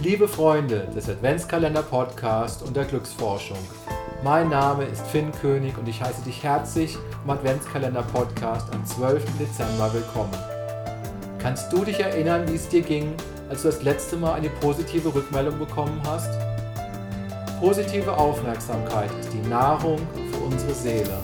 Liebe Freunde des Adventskalender Podcast und der Glücksforschung, mein Name ist Finn König und ich heiße dich herzlich im Adventskalender Podcast am 12. Dezember willkommen. Kannst du dich erinnern, wie es dir ging, als du das letzte Mal eine positive Rückmeldung bekommen hast? Positive Aufmerksamkeit ist die Nahrung für unsere Seele.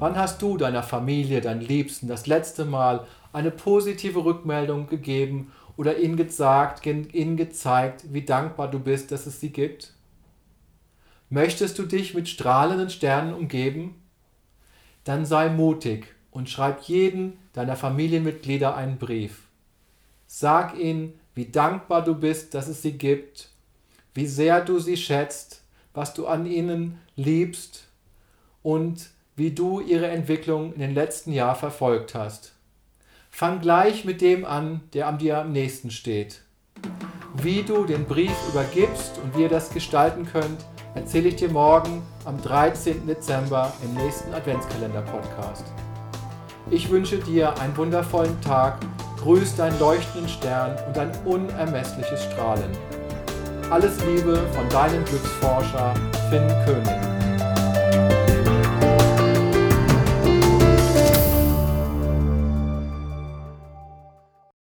Wann hast du deiner Familie, deinen Liebsten das letzte Mal eine positive Rückmeldung gegeben oder ihnen gesagt, ihnen gezeigt, wie dankbar du bist, dass es sie gibt? Möchtest du dich mit strahlenden Sternen umgeben? Dann sei mutig und schreib jeden deiner Familienmitglieder einen Brief. Sag ihnen, wie dankbar du bist, dass es sie gibt, wie sehr du sie schätzt, was du an ihnen liebst und wie du ihre Entwicklung in den letzten Jahren verfolgt hast. Fang gleich mit dem an, der am dir am nächsten steht. Wie du den Brief übergibst und wie ihr das gestalten könnt, erzähle ich dir morgen am 13. Dezember im nächsten Adventskalender-Podcast. Ich wünsche dir einen wundervollen Tag, grüß deinen leuchtenden Stern und ein unermessliches Strahlen. Alles Liebe von deinem Glücksforscher Finn König.